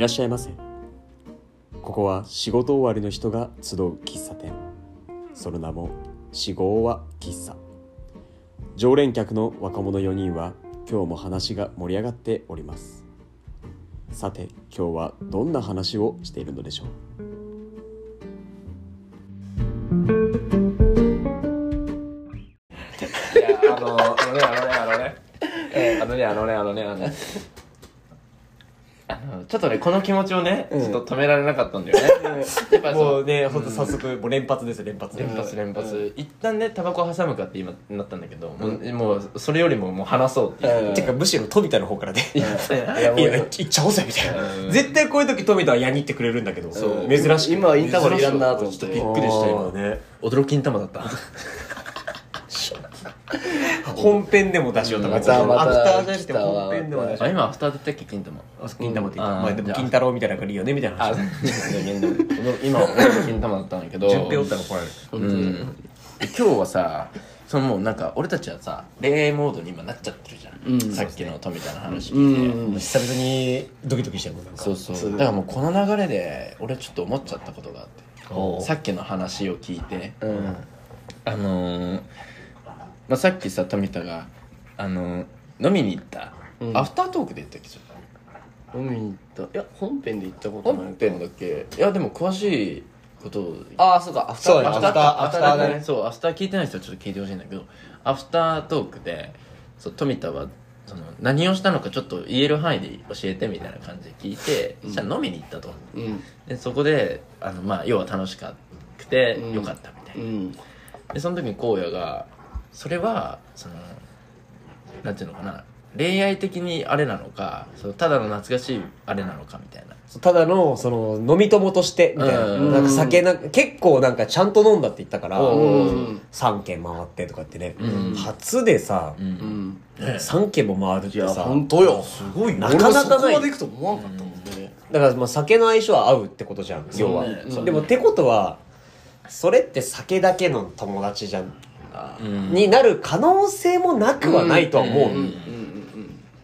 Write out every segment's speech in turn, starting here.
らっしゃいませ。ここは仕事終わりの人が集う喫茶店。その名も四号は喫茶。常連客の若者4人は今日も話が盛り上がっております。さて今日はどんな話をしているのでしょう？あのねあのねあのねあのねあのねあのね。ちょっとねこの気持ちをね、ちょっと止められなかったんだよね、やっぱそうもうねほんと早速もう連発です連発。連発連発、一旦ねタバコ挟むかって今なったんだけど、もうもうそれよりももう話そうっていう、てかむしろ富田の方からね。いやいやいっちゃおうぜみたいな絶対こういう時富田はやにってくれるんだけど珍しい今はインターバルいらんなと思ってちょっとびっくりした今ね驚きん玉だった本編でも出しようとか。またまたアフターじゃなくて本編でも出しよあ今アフター出たっけ金玉う金玉って言っうん。たまあでも金太郎みたいなのがいいよねみたいなあ話今驚きん玉だったんだけど。順平おったら怒られる。うん、で今日はさそのもうなんか俺たちはさ恋愛モードに今なっちゃってるじゃん、うん。さっきの富田の話う聞いて、ん。久々にドキドキしてるなんか。そうそう。だからもうこの流れで俺ちょっと思っちゃったことがあって。さっきの話を聞いて。うん。あのーまあ、さっきさ富田が、あのー飲みに行った、うん。アフタートークで言ったっけちょっと。飲みに行った。いや本編で行ったことない。本編だっけ？いやでも詳しいこと。をああそうか。アフターそうだねアフターアフターね。ね。そうアフター聞いてない人はちょっと聞いてほしいんだけどアフタートークでそう富田はその何をしたのかちょっと言える範囲で教えてみたいな感じで聞いて、じゃあ飲みに行ったと。うん。でそこであの、まあ、要は楽しかくてうん。よかったみたいな、うん。でその時に荒野がそれはそのなんていうのかな。恋愛的にあれなのかそのただの懐かしいあれなのかみたいな。ただのその飲み友としてみたいな。うんなんか酒な結構なんかちゃんと飲んだって言ったからおうん3軒回ってとかってね。うん。初でさううん。ん3軒も回るってさ本当よ。すごい。なかなかない。俺もそこまで行くと思わんかったもん。ねだからまあ酒の相性は合うってことじゃん要は、でもってことはそれって酒だけの友達じゃん、うん。になる可能性もなくはないとは思う、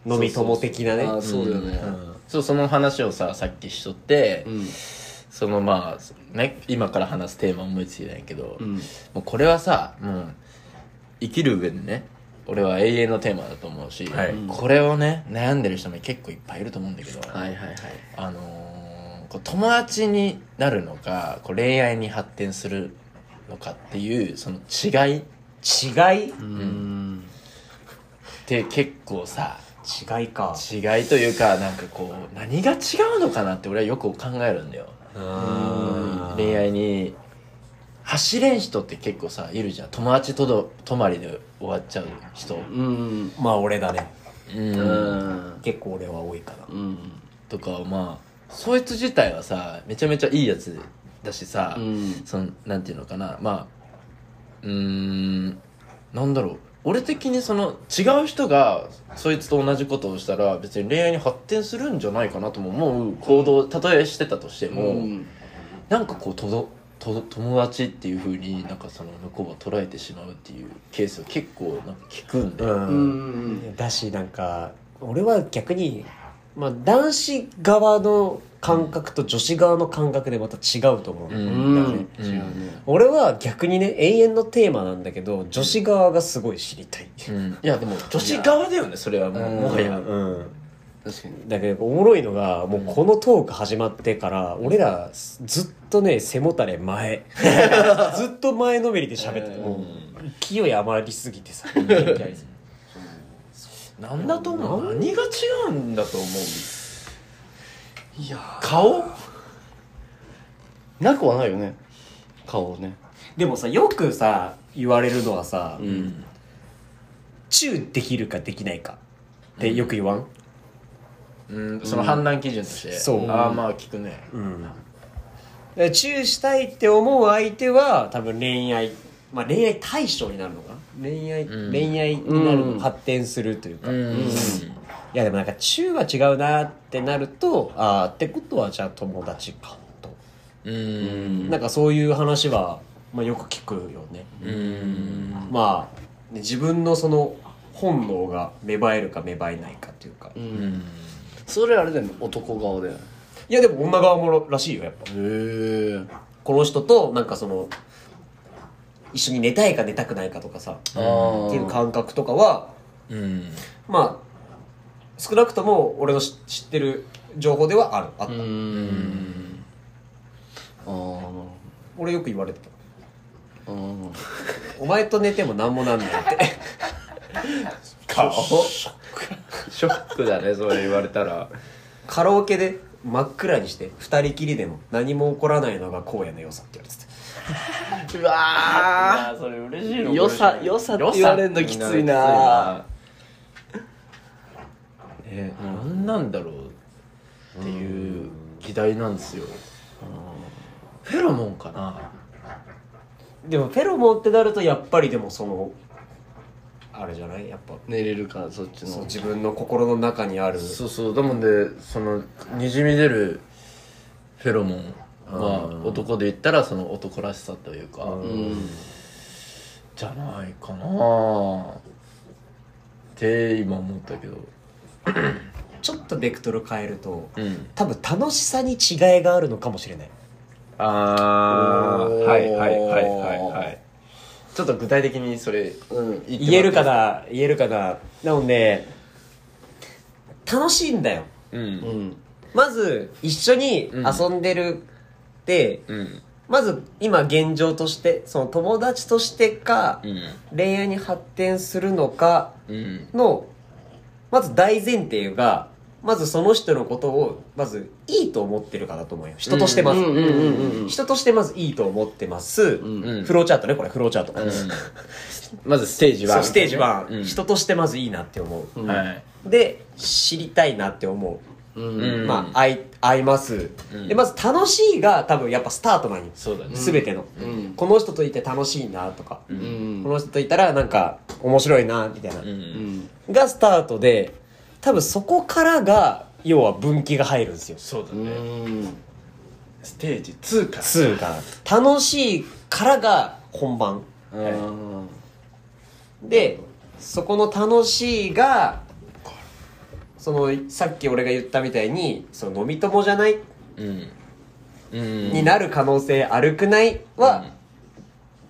飲み友的なね。そうだよね。そうその話をささっきしとって、うん。そのまあね今から話すテーマ思いついたんやけど、うん。もうこれはさもう生きる上でね俺は永遠のテーマだと思うし、はい。これをね悩んでる人も結構いっぱいいると思うんだけど、はいはいはい。あの友達になるのかこう恋愛に発展するのかっていうその違いっ違い？うん。て結構さ違いか。違いというかなんかこう何が違うのかなって俺はよく考えるんだよ。うん恋愛に。走れん人って結構さいるじゃん。友達とど泊まりで終わっちゃう人。うん。まあ俺だね。うん。うん。結構俺は多いかなうん。とかまあそいつ自体はさめちゃめちゃいいやつだしさ、うん。そのなんていうのかな。まあうーんなんだろう。俺的にその違う人がそいつと同じことをしたら別に恋愛に発展するんじゃないかなとも思う行動たとえしてたとしても、うん。なんかこうとどとど友達っていうふうになんかその向こうは捉えてしまうっていうケースを結構なんか聞くんだよ、うんうん。だしなんか俺は逆に、まあ、男子側の感覚と女子側の感覚でまた違うと思う、うん。俺は逆にね永遠のテーマなんだけど女子側がすごい知りたい、うん。いやでも女子側だよねそれはもうもはや。うん。確かに。だけどおもろいのがもうこのトーク始まってから俺らずっとね背もたれ前。ずっと前のめりで喋っててもう勢い余りすぎてさ。なん。だと思う何が違うん。だと思ういや顔？なくはないよね。顔ね。でもさよくさ言われるのはさ、うん。チューできるかできないかってよく言わん、うん、その判断基準として、そう。ああまあ聞くね。でチューしたいって思う相手は多分恋愛まあ恋愛対象になるのかな？恋愛、うん。恋愛になるの、うん。発展するというか、うん、いやでもなんかチューは違うなってなるとああってことはじゃあ友達かと、うん。なんかそういう話は、まあ、よく聞くよね、うん。まあね自分のその本能が芽生えるか芽生えないかというか、ううん。んそれあれだよね男顔だよねいやでも女側もらしいよやっぱ。へえこの人となんかその一緒に寝たいか寝たくないかとかさっていう感覚とかはうん。まあ少なくとも俺の知知ってる情報ではあるあった、うーん。ああ俺よく言われてた。うんお前と寝ても何もなんないって。顔。ショック。だねそれ言われたら。カラオケで真っ暗にして二人きりでも何も起こらないのが荒野の良さって言われてた。うわそれ嬉しいの良さ良さって言われんのきついなえ何なんだろうっていう議題なんですよ。フェロモンかな。でもフェロモンってなるとやっぱりでもそのあれじゃない？やっぱ。寝れるからそっちの。自分の心の中にある。そうそう。だもんでそのにじみ出るフェロモンは男で言ったらその男らしさというかうん。じゃないかな。って今思ったけど ちょっとベクトル変えるとうん。多分楽しさに違いがあるのかもしれない。あー。はいはいはいはいはい。ちょっと具体的にそれうん。言えるかな言えるかな。なので楽しいんだよ。ううん。んまず一緒に遊んでるって、うん。まず今現状としてその友達としてか、うん。恋愛に発展するのかうん。のまず大前提がまずその人のことをまずいいと思ってるかだと思うよ。人としてまず、うんうんうんうん人としてまずいいと思ってます、うんうん。フローチャートねこれフローチャート、まずステージは。そうステージ1、うん。人としてまずいいなって思う、で知りたいなって思う、まあ合い合います、うん。でまず楽しいが多分やっぱスタートなんよ。そうだね。全ての、うん。この人といて楽しいなとか、うん。この人といたらなんか面白いなみたいな、ううん。んがスタートで多分そこからが要は分岐が入るんですよ。うそうだね。ん。ステージ2から。2が楽しいからが本番。うん。でそこの楽しいがそのさっき俺が言ったみたいにその飲み友じゃない、うん。うん。になる可能性あるくない？は、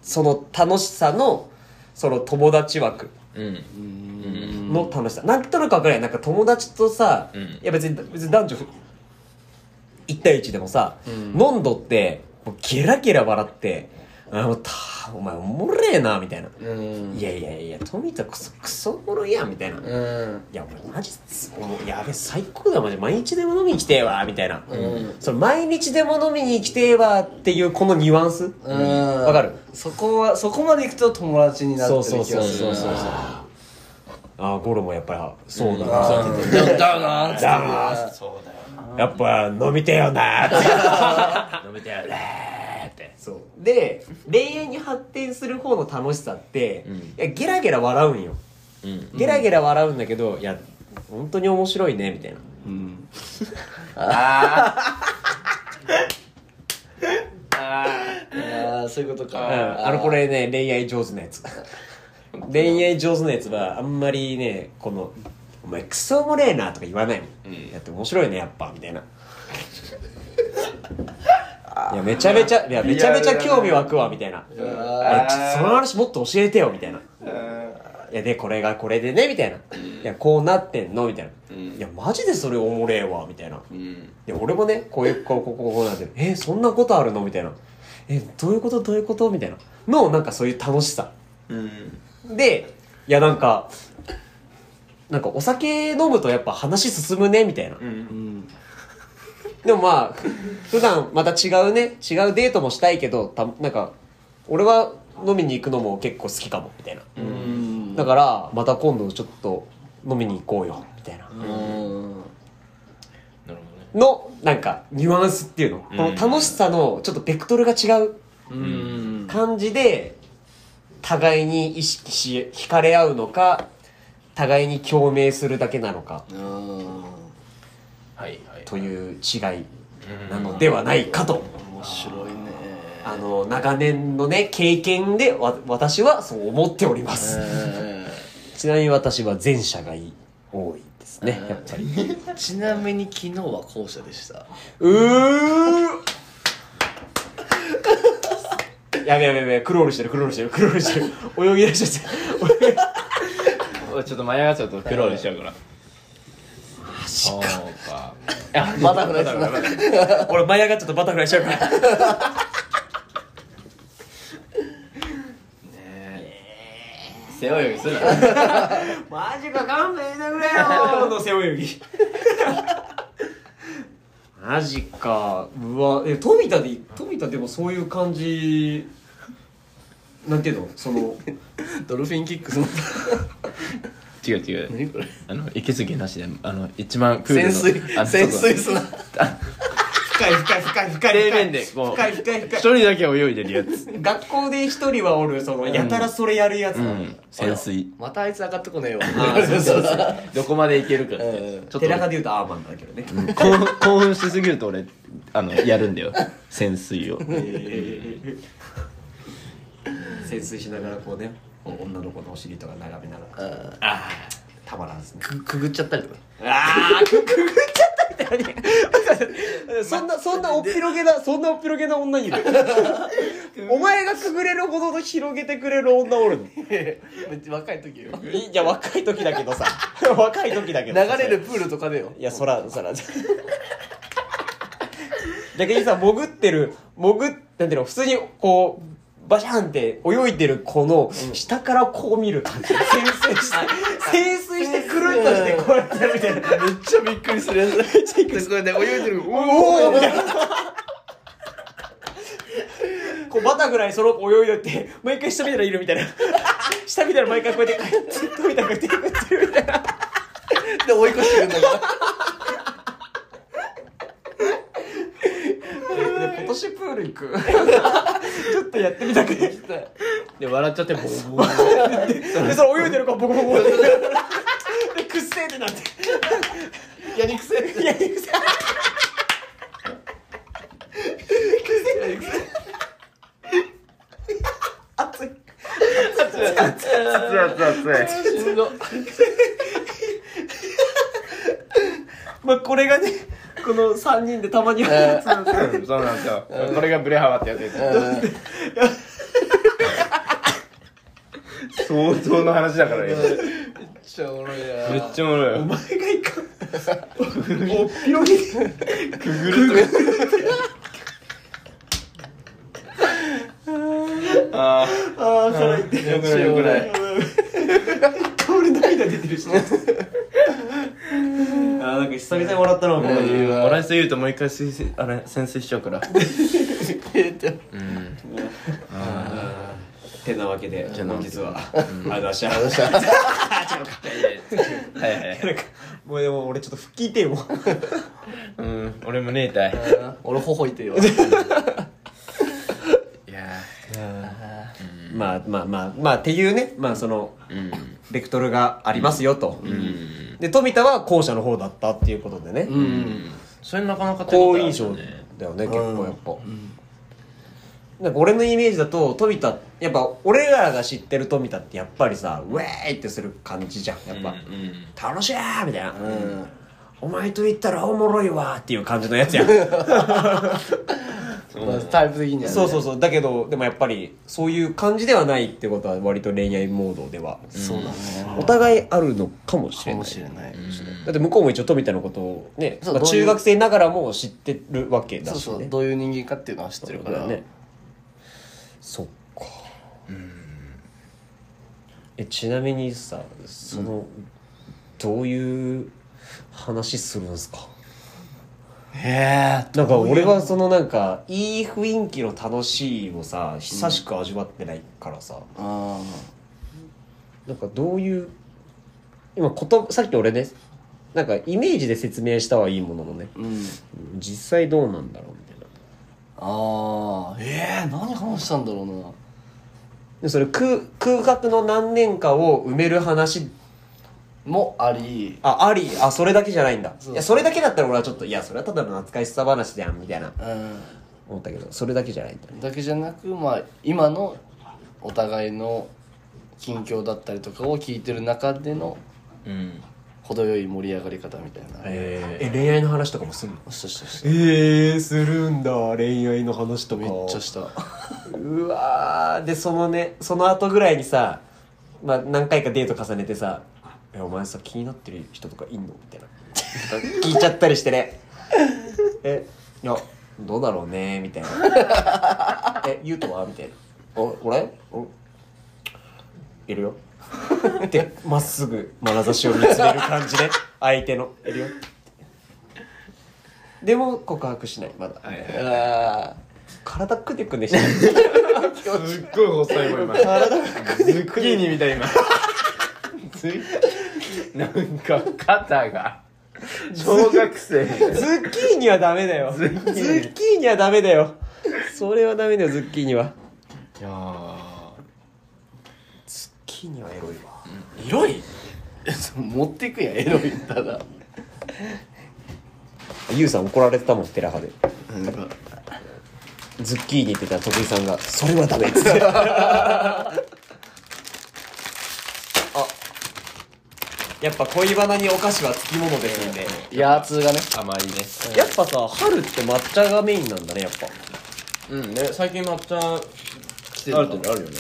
その楽しさのその友達枠。うん。うん。の楽しさ、なんとなく分かるやん。なんか友達とさ、うん。いや別に別に男女1対1でもさ、うん。飲んどってもうゲラゲラ笑ってあもうた。お前おもれえなみたいな、うん。いやいやいや富田クソクソおもろいやんみたいな、いうん。や俺マジもうやべ最高だマジ。毎日でも飲みに来てえわみたいな、うん。その毎日でも飲みに来てえわっていうこのニュアンス。うん。わかる？そこはそこまで行くと友達になってそうる気がするそうそうそうそうああゴロもやっぱりそうだな、あーだだなーっつってだなそうだよやっぱ飲みてえよな 飲みたいよねってそう。で恋愛に発展する方の楽しさって、うん。いやゲラゲラ笑うんよ。うん。ゲラゲラ笑うんだけど、いや本当に面白いねみたいな。うん。ああそういうことうんかあのこれね恋愛上手なやつ。恋愛上手なやつはあんまりねこの「お前クソおもれえな」とか言わないもん、うん。やって面白いねやっぱみたいないやめちゃめちゃいや。めちゃめちゃ興味湧くわみたいな。えちその話もっと教えてよみたいな。いや。でこれがこれでねみたいな。いやこうなってんのみたいな、うん。いやマジでそれおもれえわみたいな。うん。で俺もねこういうこうこうこうこうなんてえそんなことあるの？みたいな。えどういうこと？どういうこと？みたいな。のなんかそういう楽しさ。うん。でいやなんかなんかお酒飲むとやっぱ話進むねみたいな、でもまあふ普段また違うね違うデートもしたいけどたなんか俺は飲みに行くのも結構好きかもみたいな、うん。だからまた今度ちょっと飲みに行こうよみたいな。うん。なるほどね。のなんかニュアンスっていうの、うん。この楽しさのちょっとベクトルが違う。うん。感じで互いに意識し惹かれ合うのか互いに共鳴するだけなのか。はいという違いなのではないかと、面白いね。あの長年のね経験でわ私はそう思っております、うん。ちなみに私は前者がいい多いですねやっぱり。ちなみに昨日は後者でした。うー。やべやべやべクロールしてるクロールしてるクロールしてる。泳ぎ出しちゃって ちょっと舞い上がっちゃうとクロールしちゃうから。そうかバタフライす。な俺舞い上がっちゃったバタフライしちゃうから。背泳ぎするな。マジか勘弁してくれよ。の背泳ぎマジか。うわえ富田で富田でもそういう感じなんていうの？そのドルフィンキックすな違う違う。何これ？あの息継ぎなしであの一番プールの潜水あの潜水すな。深い深い深い深い。底面でこう深い深い深い。一人だけ泳いでるやつ。学校で一人はおるそのやたらそれやるやつ。うん。潜水。またあいつ上がってこねえわあそうそうそう。どこまでいけるか。ってうん。ちょっと。寺派で言うとアーマンだけどね、興奮興奮しすぎると俺あのやるんだよ。潜水を。潜水しながらこうねこう女の子のお尻とか眺めながら。あたまらんですね。くくぐっちゃったりとか。ああくくぐっちゃったみたいなそんなそんなおっぴろげなそんなおっぴろげな女いる？お前がくぐれるほどの広げてくれる女おるの？若い時よ。いや若い時だけどさ。若い時だけど流れるプールとかでよ。いやそらそら。逆にさ潜ってる潜っなんていうの普通にこうバシャンって泳いでる子の下からこう見る感じ、潜水して潜水してくるっとしてこうやってみたいな。めっちゃびっくりするやつ。めっちゃびっくりするこれね泳いでる。おおみたいなこうバタフライその子泳いでって毎回下見たらいるみたいな。下見たら毎回こうやって飛びたくてくってるみたいな。で追い越してるんだからで今年プール行く。ちょっとやってみたくて。で笑っちゃってボーボーでそれ泳いでるからボコボコ。ってでくっせーってなって。やりくせ。いやくせ熱い。しんど。まあこれがねこの3人でたまにはえそうなんですよ。これがブレ幅ってやつです。相当の話だからねめっちゃおもろいな。めっちゃおもろいよ。お前がいか。んおっぴろげ。くぐるあああ腹痛いあよくない。よくない俺涙出てるし あーなんか久々に笑ったなこれいいわ笑いすぎるともう一回水水あれ潜水しちゃうから。えってうん。てなわけでてなわけで。本日はありがとうございました。はいはいなんかもうでも俺ちょっと腹筋痛いもん。うん。俺もねえたい。俺ほほいてよいやまあまあまあまあっていうね。まあそのうん。ベクトルがありますよと、うん。で富田は後者の方だったっていうことでね、うんそれなかなか好印象ねだよね結構やっぱ、なんか俺のイメージだと富田やっぱ俺らが知ってる富田ってやっぱりさウェーイってする感じじゃん。やっぱ、うん楽しいーみたいな、うん。お前と言ったらおもろいわーっていう感じのやつやん タイプ的にはね。そうそうそう。だけどでもやっぱりそういう感じではないってことは割と恋愛モードでは。そうだね。お互いあるのかもしれないかもしれない。だって向こうも一応富田のことをね、まあ、中学生ながらも知ってるわけだそうしねそうどういう人間かっていうのは知ってるから。ね。そっか。えちなみにさその、どういう話するんすか？へえなんか俺はそのなんかいい雰囲気の楽しいをさ久しく味わってないからさ、あなんかどういう今ことさっき俺ねなんかイメージで説明したはいいもののねーうん。実際どうなんだろうみたいな。ああええ何話したんだろうな。でそれ空空白の何年かを埋める話もあり。ああり。あそれだけじゃないんだ。そういやそれだけだったら俺はちょっといやそれはただの懐かしさ話じゃんみたいな。う思ったけどそれだけじゃないんだだけじゃなくまあ今のお互いの近況だったりとかを聞いてる中でのうん。程よい盛り上がり方みたいな。ええ恋愛の話とかもすんの？したしたしたえー、するんだ。恋愛の話とか。めっちゃした。うわー。でそのねその後ぐらいにさ、まあ、何回かデート重ねてさ「えお前さ気になってる人とかいんの?」みたいな。聞いちゃったりしてね「えいやどうだろうね」みたいな「えゆうとは?」みたいな「お俺おいるよ」ってまっすぐ眼差しを見つめる感じね。相手の「いるよ」でも告白しない。まだ、うわ体くねくねしてる すっごい細いもん今ズッキーニみたい今ズッなんか肩が小学生みたいなズッキーニはダメだよ。ズッキーニはダメだよ。それはダメだよ、ズッキーニは。いやーズッキーニはエロいわ。色い？ー持っていくやんエロいただユウさん怒られてたもん、テラハで。なんかズッキーニって言ったら徳井さんが、それはダメっつって。やっぱ恋バナにお菓子はつきものですんで。ヤーツがね甘いねやっぱさ、春って抹茶がメインなんだね、やっぱ。うんね最近抹茶来てるあるってあるよね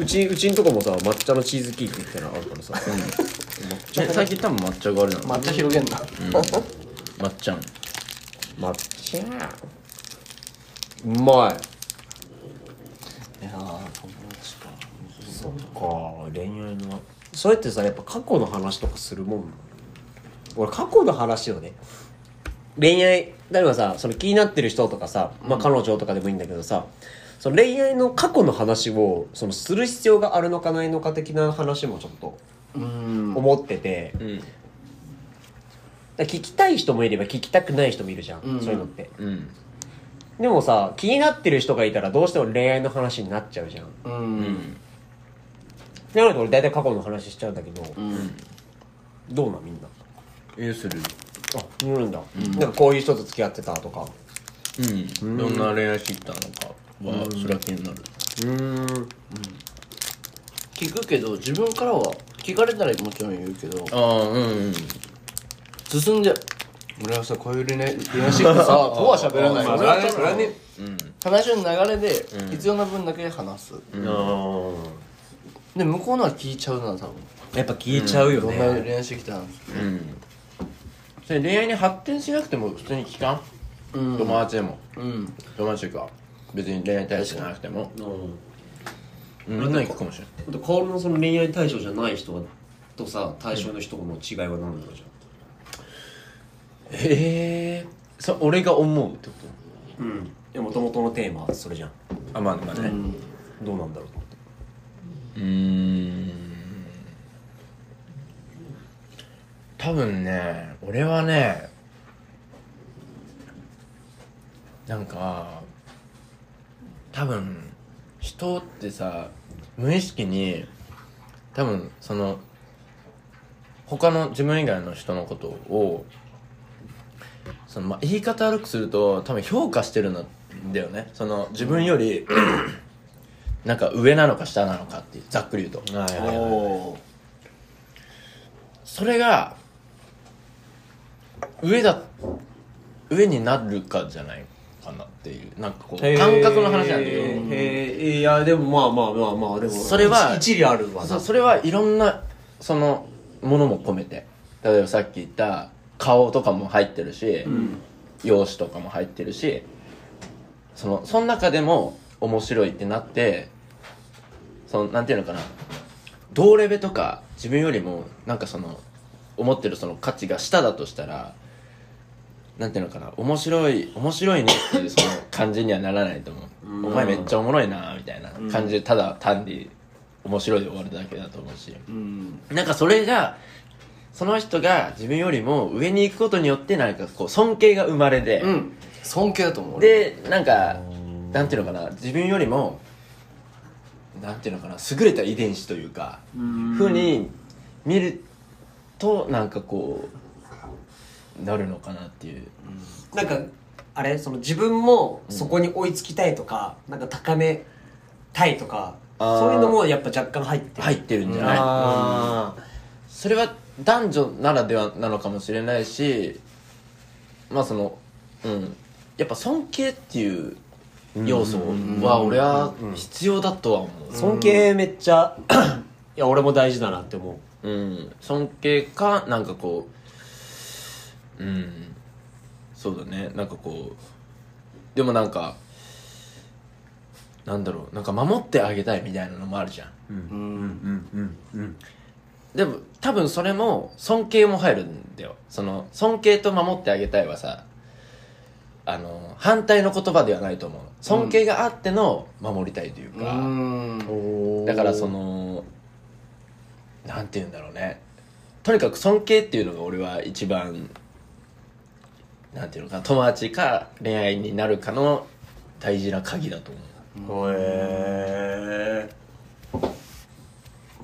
うち、うちんとこもさ、抹茶のチーズケーキみたいなのあるからさ。抹茶ね最近多分抹茶があるな抹茶広げんな抹茶ん抹茶。うまい。いやー友達かそっか恋愛のそうやってさやっぱ過去の話とかするもん？俺過去の話をね恋愛例えばさその気になってる人とかさ、まあ、彼女とかでもいいんだけどさ、その恋愛の過去の話をそのする必要があるのかないのか的な話もちょっとうん。思ってて、うん。ら聞きたい人もいれば聞きたくない人もいるじゃん、うん。そういうのって。うん。でもさ気になってる人がいたらどうしても恋愛の話になっちゃうじゃん。ううんんなので俺大体過去の話しちゃうんだけど、うん。どうなん？みんな。えする。あいるんだ、なんかこういう人と付き合ってたとか。うん。どんな恋愛してきたのかはそれは気になる。うん。聞くけど自分からは聞かれたらもちろん言うけど。ああうんうん。進んで。俺はさこういう恋愛恋愛してきてさ とは喋らない。まあ俺はそれはね話の流れで必要な分だけ話す、あで向こうのは聞いちゃうな多分。やっぱ消えちゃうよどんなね、恋愛してきたんうん。それ恋愛に発展しなくても普通に聞かん？うん。友達でも。うん。友達というか別に恋愛対象じゃなくてもうん。うん。みんなに聞くかもしれない。で薫のその恋愛対象じゃない人とさ対象の人の違いは何なんだじへえそ俺が思うってこゃんうんでもともとのテーマはそれじゃん？とあまあまあねうんどうなんだろううーん。多分ね俺はねなんか多分人ってさ無意識に多分その他の自分以外の人のことをそのま言い方悪くすると多分評価してるんだよね。その自分よりなんか上なのか下なのかっていうざっくり言うと。はいおー。それが上だ上になるかじゃないかなっていうなんかこう感覚の話なんだけどへえいやでもまあまあまあまあでもそれは一理あるわな。それはいろんなそのものも込めて。例えばさっき言った顔とかも入ってるし、容姿とかも入ってるしそのその中でも面白いってなってそのなんていうのかな。同レベとか自分よりもなんかその思ってるその価値が下だとしたらなんていうのかな。面白い面白いねっていうその感じにはならないと思う。お前めっちゃおもろいなみたいな感じでただ単に面白いで終わるだけだと思うし。うん。なんかそれがその人が自分よりも上に行くことによってなんかこう尊敬が生まれて、うん。尊敬だと思う。俺でなんかなんていうのかな。自分よりもなんていうのかな優れた遺伝子というかふうに見るとなんかこうなるのかなっていう。なんかあれその自分もそこに追いつきたいとか、なんか高めたいとかそういうのもやっぱ若干入ってる。入ってるんじゃない、あそれは男女ならではなのかもしれないしまあそのうん。やっぱ尊敬っていう要素は俺は必要だとは思う。尊敬めっちゃ。いや俺も大事だなって思う。うん。尊敬かなんかこううん。そうだね。なんかこうでもなんかなんだろう。なんか守ってあげたいみたいなのもあるじゃん。うん。うん。うん。でも多分それも尊敬も入るんだよ。その尊敬と守ってあげたいはさあの反対の言葉ではないと思う。尊敬があっての守りたいというか、うん。だからそのなんて言うんだろうね。とにかく尊敬っていうのが俺は一番なんていうのかな友達か恋愛になるかの大事な鍵だと思う。へえ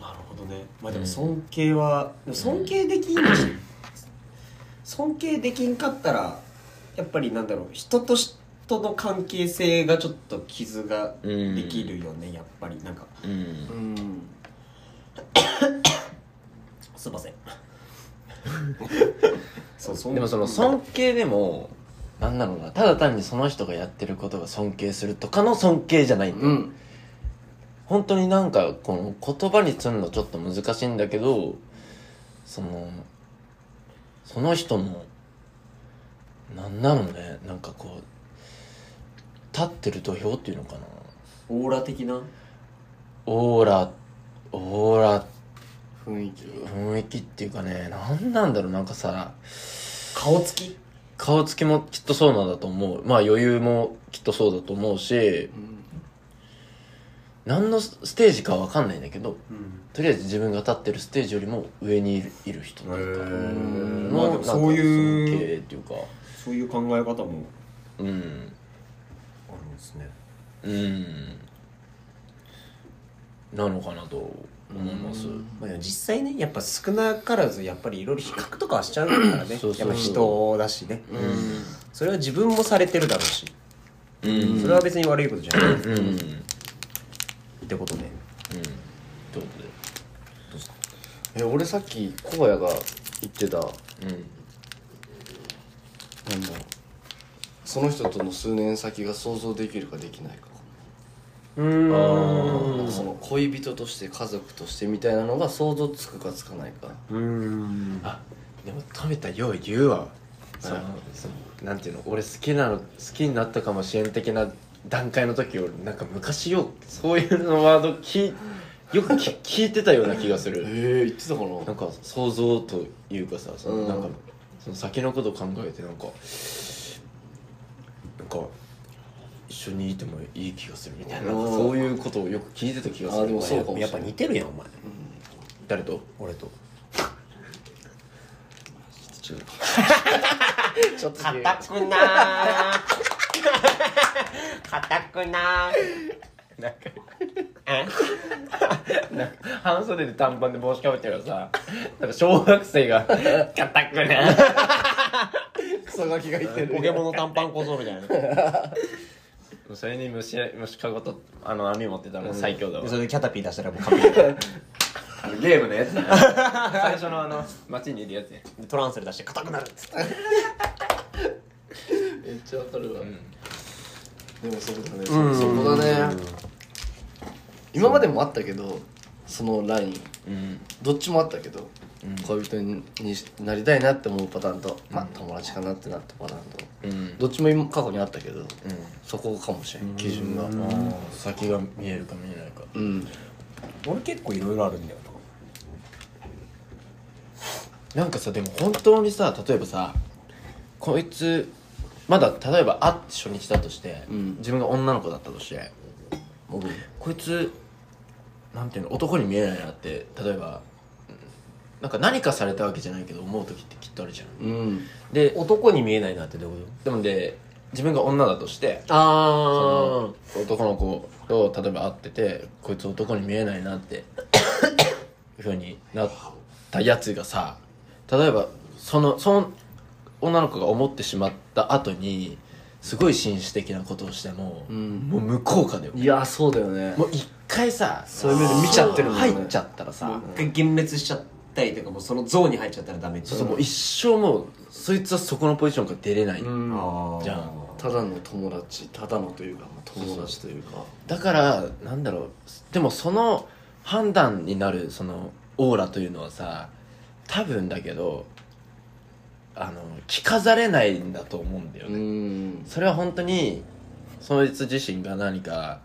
なるほどね。まあでも尊敬は、でも尊敬できん、尊敬できんかったらやっぱりなんだろう人と人の関係性がちょっと傷ができるよね、やっぱり。なんか。うん。うん。すいません。そう尊でもその尊敬でもなんだろうなただ単にその人がやってることが尊敬するとかの尊敬じゃないんだよ、うん。本当になんかこの言葉にするのちょっと難しいんだけどそのその人のなんなのね。なんかこう立ってる土俵っていうのかな。オーラ的な？オーラオーラ。雰囲気。雰囲気っていうかねなんなんだろう。なんかさ顔つき？顔つきもきっとそうなんだと思う。まあ余裕もきっとそうだと思うし何のステージかは分かんないんだけどうん。とりあえず自分が立ってるステージよりも上にいる人というか。んまあでもそういう尊敬っていうかそういう考え方もうん。あるんですね。うん。なのかなと思います。まあ、でも実際ねやっぱ少なからずやっぱりいろいろ比較とかはしちゃうからね。そうそうそう。やっぱ人だしね、うん。それは自分もされてるだろうし、うん。それは別に悪いことじゃない、うんうん。ってことねということで。え俺さっき小林が言ってたうんなんだろうその人との数年先が想像できるかできないか。うん。なんかその恋人として家族としてみたいなのが想像つくかつかないか。うん。あでも富田よう言うわ。そのそのなんていうの俺好きなの好きになったかもしれん的な段階の時俺なんか昔ようそういうのワード聞いよく聞聞いてたような気がする。ええ言ってたかな。なんか想像というかさそのうんなん。かその先のこと考えてなんかなんか一緒にいてもいい気がするみたいななそういうことをよく聞いてた気がする。あでもそうかもしれない。やっぱ似てるやんお前。誰と？俺と。ちょっと硬くなー。硬くなーなんかなんか半袖で短パンで帽子かぶってるからさなんか小学生が硬くね。クソガキが言ってる。ポケモンの短パン小僧みたいな。それに虫虫かごとあの網持ってたら最強だわ、でそれでキャタピー出したらもう完璧あのゲームのやつ最初のあの街にいるやつや。でトランスで出して硬くなるっつって。めっちゃわかるわ、ん。でもそうだね。そそこだね今までもあったけどそのライン。うん。どっちもあったけど、恋人になりたいなって思うパターンと、まあ友達かなってなったパターンとうん。どっちも今過去にあったけど、うん。そこかもしれん基準が。先が見えるか見えないか。うん。俺結構いろいろあるんだよな。んかさでも本当にさ例えばさこいつまだ例えば会って初日だとして、うん。自分が女の子だったとして僕こいつなんていうの男に見えないなって例えばうんなんか何かされたわけじゃないけど思う時ってきっとあるじゃん。うん。で男に見えないなってどういうこでもで自分が女だとしてとあその男の子と例えば会っててこいつ男に見えないなっていう ふうになったやつがさ例えばそのその女の子が思ってしまった後にすごい紳士的なことをしても、ん。もう無効果だよいやそうだよね。もう一回さそういう目で見ちゃってるもんね入っちゃったらさ。一回幻滅しちゃったりとかもうそのゾーンに入っちゃったらダメってそうそうもう一生もうそいつはそこのポジションから出れない、うん。あーじゃん。ただの友達ただのというか友達というか。だからなんだろう。でもその判断になるそのオーラというのはさ多分だけどあの着飾れないんだと思うんだようね、ん。それは本当にそいつ自身が何か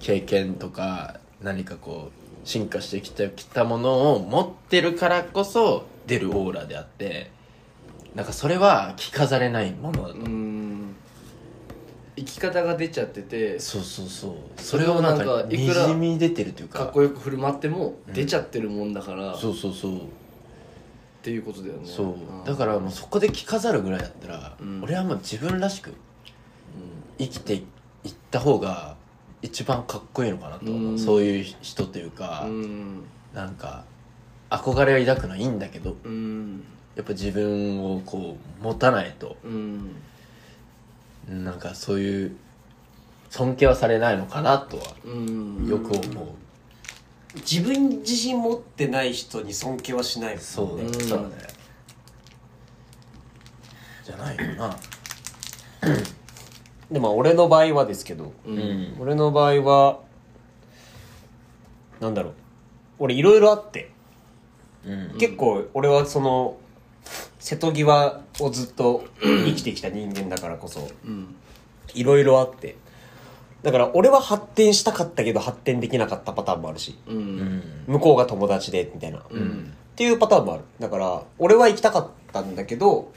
経験とか何かこう進化してきたきたものを持ってるからこそ出るオーラであってなんかそれは着飾れないものだと。生き方が出ちゃっててそうそうそう。そそれをなんかいくらじみ出てるというか。かっこよく振る舞っても出ちゃってるもんだから、っそうそうそうていうことだよね。そう。だからもうそこで着飾るぐらいだったら、うん。俺はもう自分らしく生きていった方が一番かっこいいのかなと思う、うん。そういう人というか、うん。なんか憧れを抱くのはいいんだけどうん。やっぱ自分をこう持たないとうん。なんかそういう尊敬はされないのかなとはうん。よく思う、自分自身持ってない人に尊敬はしないもんね。そうね、だね。じゃないよな。でも俺の場合はですけど、ううん。ん俺の場合はなんだろう。俺いろいろあって、うん。結構俺はその瀬戸際をずっと生きてきた人間だからこそうん。いろいろあってだから俺は発展したかったけど発展できなかったパターンもあるし。ううん。ん向こうが友達でみたいな、っうん。ていうパターンもある。だから俺は行きたかったんだけど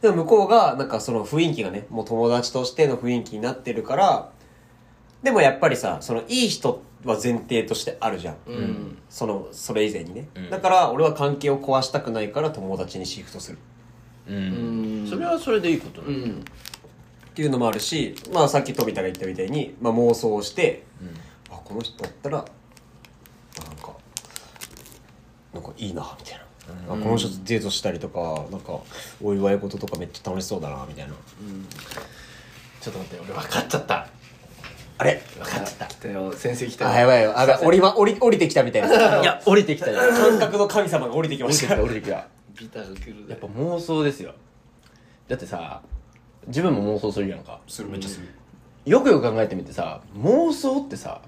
でも向こうがなんかその雰囲気がねもう友達としての雰囲気になってるからでもやっぱりさそのいい人は前提としてあるじゃん、うん。そのそれ以前にね、うん。だから俺は関係を壊したくないから友達にシフトする。うん。うん。それはそれでいいことなだうんんっていうのもあるしまあさっき富田が言ったみたいに、まあ、妄想をしてあこの人だったらなんかなんかいいなみたいな、あこの人とデートしたりとかなんかお祝い事とかめっちゃ楽しそうだなみたいな。ちょっと待って俺分かっちゃった。あれ？分かっちゃった。来たよ先生来たよ。あやばいよあやばい降り,、ま、降り降りてきたみたいな。いや降りてきたよ。感覚の神様が降りてきましてた。降りきた降りてきた。ビタが来るやっぱ妄想ですよ。だってさ自分も妄想するやんか。するめっちゃする。よくよく考えてみてさ妄想ってさ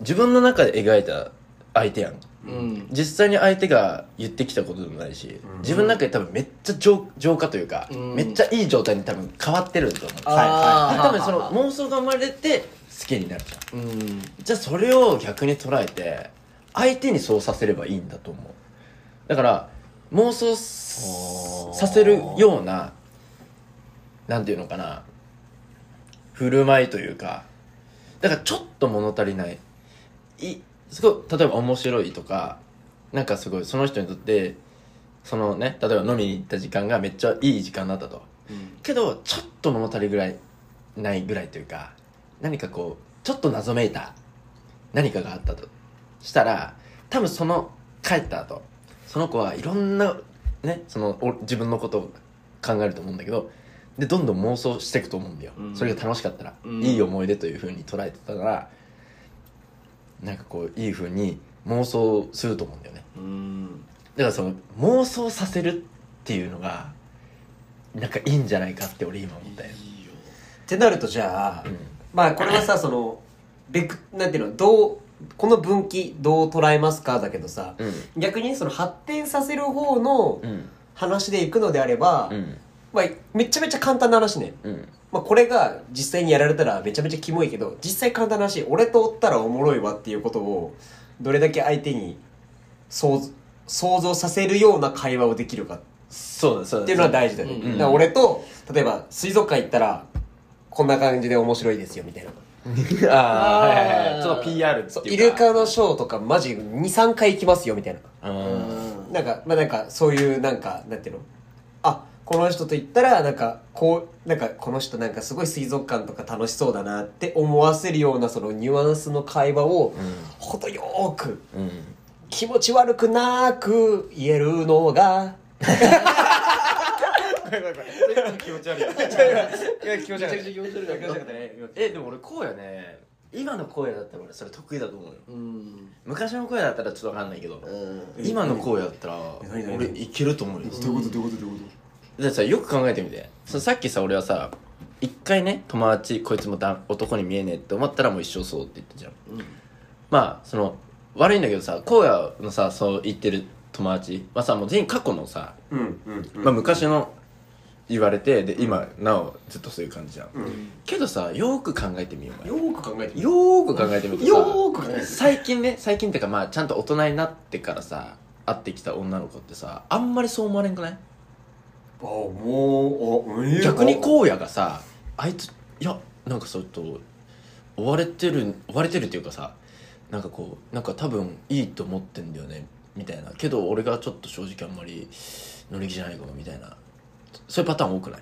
自分の中で描いた相手やん。うん。実際に相手が言ってきたことでもないし、自分の中で多分めっちゃ浄浄化というか、うん。めっちゃいい状態に多分変わってると思う。あー。多分その妄想が生まれて好きになるじゃん。うん。じゃあそれを逆に捉えて相手にそうさせればいいんだと思う。だから妄想すさせるようななんていうのかな。振る舞いというか。だからちょっと物足りない。いすごい例えば面白いとか。なんかすごいその人にとってそのね例えば飲みに行った時間がめっちゃいい時間だったと。けどちょっと物足りぐらいないぐらいというか。何かこうちょっと謎めいた。何かがあったと。したら多分その帰った後その子はいろんなねそのお自分のことを考えると思うんだけどでどんどん妄想していくと思うんだよ、うん。それが楽しかったら、うん。いい思い出というふうに捉えてたらなんかこういいふうに妄想すると思うんだよね。うん。だからその妄想させるっていうのがなんかいいんじゃないかって俺今思ったよ、ってなるとじゃあ、うん。まあこれはさそのベクなんていうのどうこの分岐どう捉えますかだけどさ、うん。逆にその発展させる方のうん。話でいくのであれば、うんまあ、めちゃめちゃ簡単な話ね、うん。まあ、これが実際にやられたらめちゃめちゃキモいけど実際簡単な話俺とおったらおもろいわっていうことをどれだけ相手に想想像させるような会話をできるか。そうだそうだ。っていうのは大事だよね、うん。だから俺と例えば水族館行ったらこんな感じで面白いですよみたいな。ああはいはいはい。ちょっと PR っていうか。イルカのショーとかマジ23回行きますよみたいな。うん。なんかまあなんかそういうなんかなんていうの？あこの人と言ったらなんかこうなんかこの人なんかすごい水族館とか楽しそうだなって思わせるようなそのニュアンスの会話を程よーく気持ち悪くなく言えるのが気持ち悪い気持ちめちゃくちゃ気持ち悪い。気持ち悪かったねえでも俺こうやね。今の声だったら俺それ得意だと思うようん。昔の声だったらちょっと分かんないけどうん。今の声だったら俺いけると思うよ。どういうことどういうことどういうこだってさよく考えてみて。そのさっきさ俺はさ一回ね友達こいつもだ男に見えねえって思ったらもう一生そうって言ったじゃん。まあその悪いんだけどさ荒野のさそう言ってる友達。はさもう全員過去のさ、とうんうんうん。まあ、昔の言われてで今なおずっとそういう感じじゃん、けどさよーく考えてみよう。よーく考えてみよーく考えてみるとさよーく考えてみる最近ね最近っていうかまあちゃんと大人になってからさ会ってきた女の子ってさあんまりそう思われんくない？あもうあえー逆に荒野がさあいついやなんかちょっと追われてる追われてるっていうかさなんかこうなんか多分いいと思ってんだよねみたいな。けど俺がちょっと正直あんまり乗り気じゃないかもみたいな。そういうパターン多くない？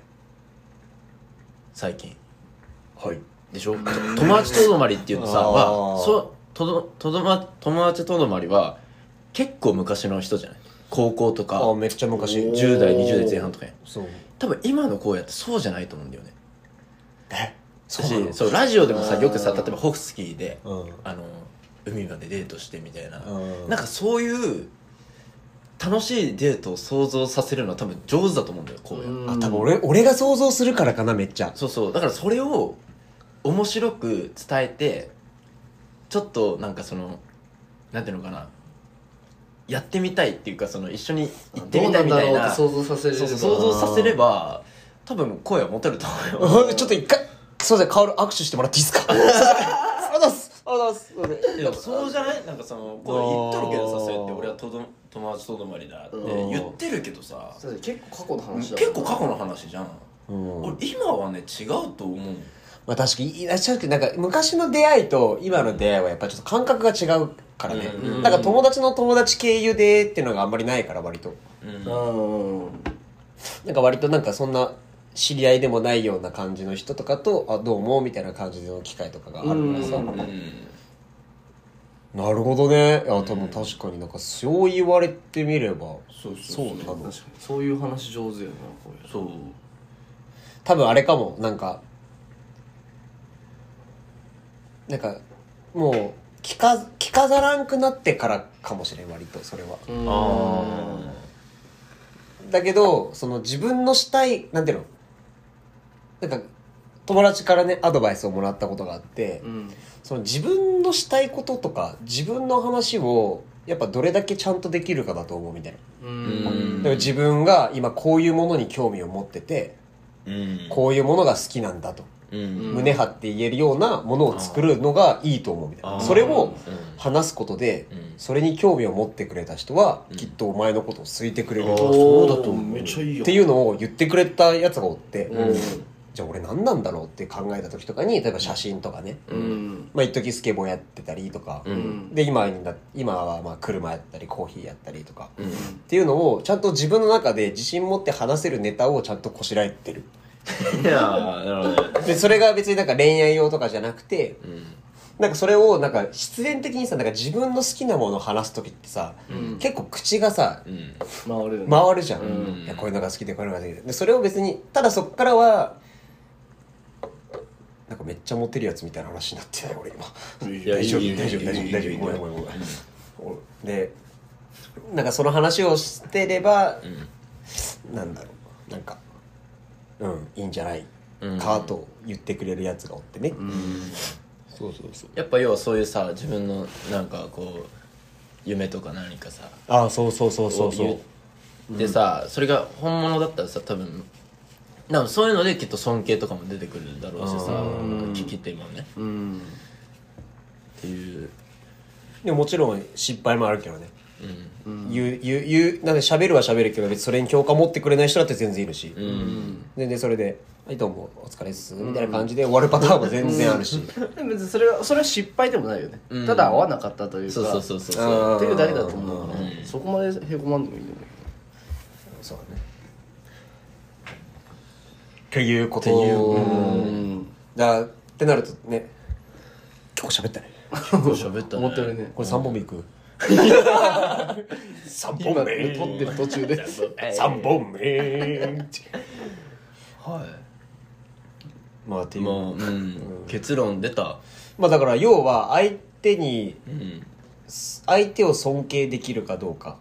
最近。はい。でしょ？友達とどまりっていうのさはそうとどとどま友達とどまりは結構昔の人じゃない？高校とか。あめっちゃ昔。10代20代前半とかやん。そう。多分今の荒野ってそうじゃないと思うんだよね。え？そそうそうラジオでもさよくさ例えばホフスキーでうん。あの海までデートしてみたいな。うん。なんかそういう楽しいデートを想像させるのは多分上手だと思うんだよ荒野、あ多分俺俺が想像するからかなめっちゃ。そうそう。だからそれを面白く伝えてちょっとなんかそのなんていうのかなやってみたいっていうかその一緒に行ってみたいみたいな。どうなんだろうって想像させれる。そうそう想像させれば多分声は持てると思う。よ ちょっと一回すいません薫握手してもらっていいですか？いやそうじゃない？なんかそのこれ言っとるけどさそうやって俺はとど友達とどまりだってうん。言ってるけどさ。結構過去の話だ結構過去の話じゃん。うん。俺今はね違うと思うまあ確かにいらっしゃるけどなんか昔の出会いと今の出会いはやっぱちょっと感覚が違うからね、うんなんか友達の友達経由でっていうのがあんまりないから割と。うん。うん。なんか割となんかそんな知り合いでもないような感じの人とかと「あどうも」みたいな感じの機会とかがあるからさ、うん。うん。なるほどね。いや多分確かになんかそう言われてみれば。そうそうなの。確かに。そういう話上手よなこういうそう。多分あれかも。なんかなんかもう着か着飾らんくなってからかもしれん割とそれは。だけどその自分のしたいなんていうの？なんか友達からねアドバイスをもらったことがあって、うん。その自分のしたいこととか自分の話をやっぱどれだけちゃんとできるかだと思うみたいな、ううん。だから自分が今こういうものに興味を持っててうん。こういうものが好きなんだと、うん胸張って言えるようなものを作るのがいいと思うみたいな。それをうん。話すことでうん。それに興味を持ってくれた人はうん。きっとお前のことを好いてくれるそうだと思う。めっちゃいいよていうのを言ってくれたやつがおって、うん。じゃあ俺何なんだろうって考えた時とかに例えば写真とかね、うん。まあ一時スケボーやってたりとか、うん。で今今はまあ車やったりコーヒーやったりとか、うん。っていうのをちゃんと自分の中で自信持って話せるネタをちゃんとこしらえてる いやーなるほどね。でそれが別になんか恋愛用とかじゃなくてうん。なんかそれをなんか必然的にさなんか自分の好きなものを話す時ってさ、うん。結構口がさうん。回るよね。回るじゃん、うん。いやこういうのが好きでこういうのが好きで。でそれを別にただそっからはなんかめっちゃモテるやつみたいな話になってない俺今。いや大丈夫いいよ大丈夫大丈夫いいよ大丈いいよ。夫ごめんごめんごめん。でなんかその話をしてればうん。なんだろういいんじゃない？うん。かと言ってくれるやつがおってね、うん。そうそうそう。やっぱ要はそういうさ自分のなんかこう夢とか何かさああそうそうそうそうそう。言ってさ、それが本物だったらさ多分多分そういうのできっと尊敬とかも出てくるだろうしさうん。聞き手もね。うん。っていう。でももちろん失敗もあるけどねうん。言う言う言うなんで喋るは喋るけど別にそれに共感持ってくれない人だって全然いるし、うん。全然それで「はいどうもお疲れっす」みたいな感じで終わるパターンも全然あるし、でも別にそれはそれは失敗でもないよね。うん。ただ合わなかったというかそうそうそうそう。っていうだけだと思うからうん。そこまでへこまんでもいいんだよそうだね。っていうこと。っていう。うん。だってなるとね結構喋ったね。結構喋ったね。思ってるね。これ3本目いく？3今撮本目。ってる途中で3本目。はい。まあっていう。もう、うん、結論出た。まあだから要は相手にうん。相手を尊敬できるかどうか。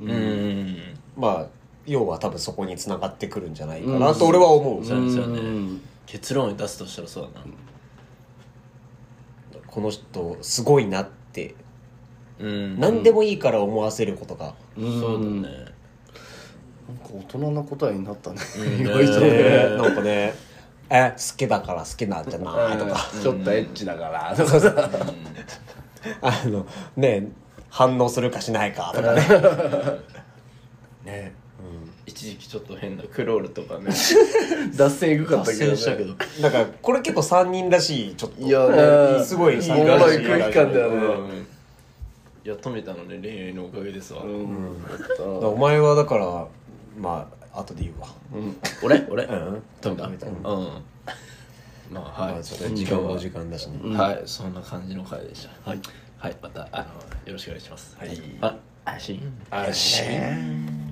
うん、まあ要は多分そこに繋がってくるんじゃないかなと俺は思う、そうですよね。うん。結論を出すとしたらそうだな。この人すごいなってうん。何でもいいから思わせることが、そうだね。なんか大人な答えになったね。うん。意外とね。え。なんかねえ好きだから好きなんじゃない？とか。ちょっとエッチだから。とかさあのね反応するかしないかとかね。ね一時期ちょっと変なクロールとかね。脱線いくかった脱けどね。線したけど。だからこれ結構3人らしいちょっと。いやね。すごいいい三人らしい空気感だよね。うん。いや止めたのね恋愛のおかげですわ、うん。お前はだからまあ後で言うわ。俺？俺？うん。止めた止めたうん。まあはい、まあちょっと時間も時間だしね。はい。そんな感じの回でした。はい、はい、またあのよろしくお願いします。はい。あ安心。安心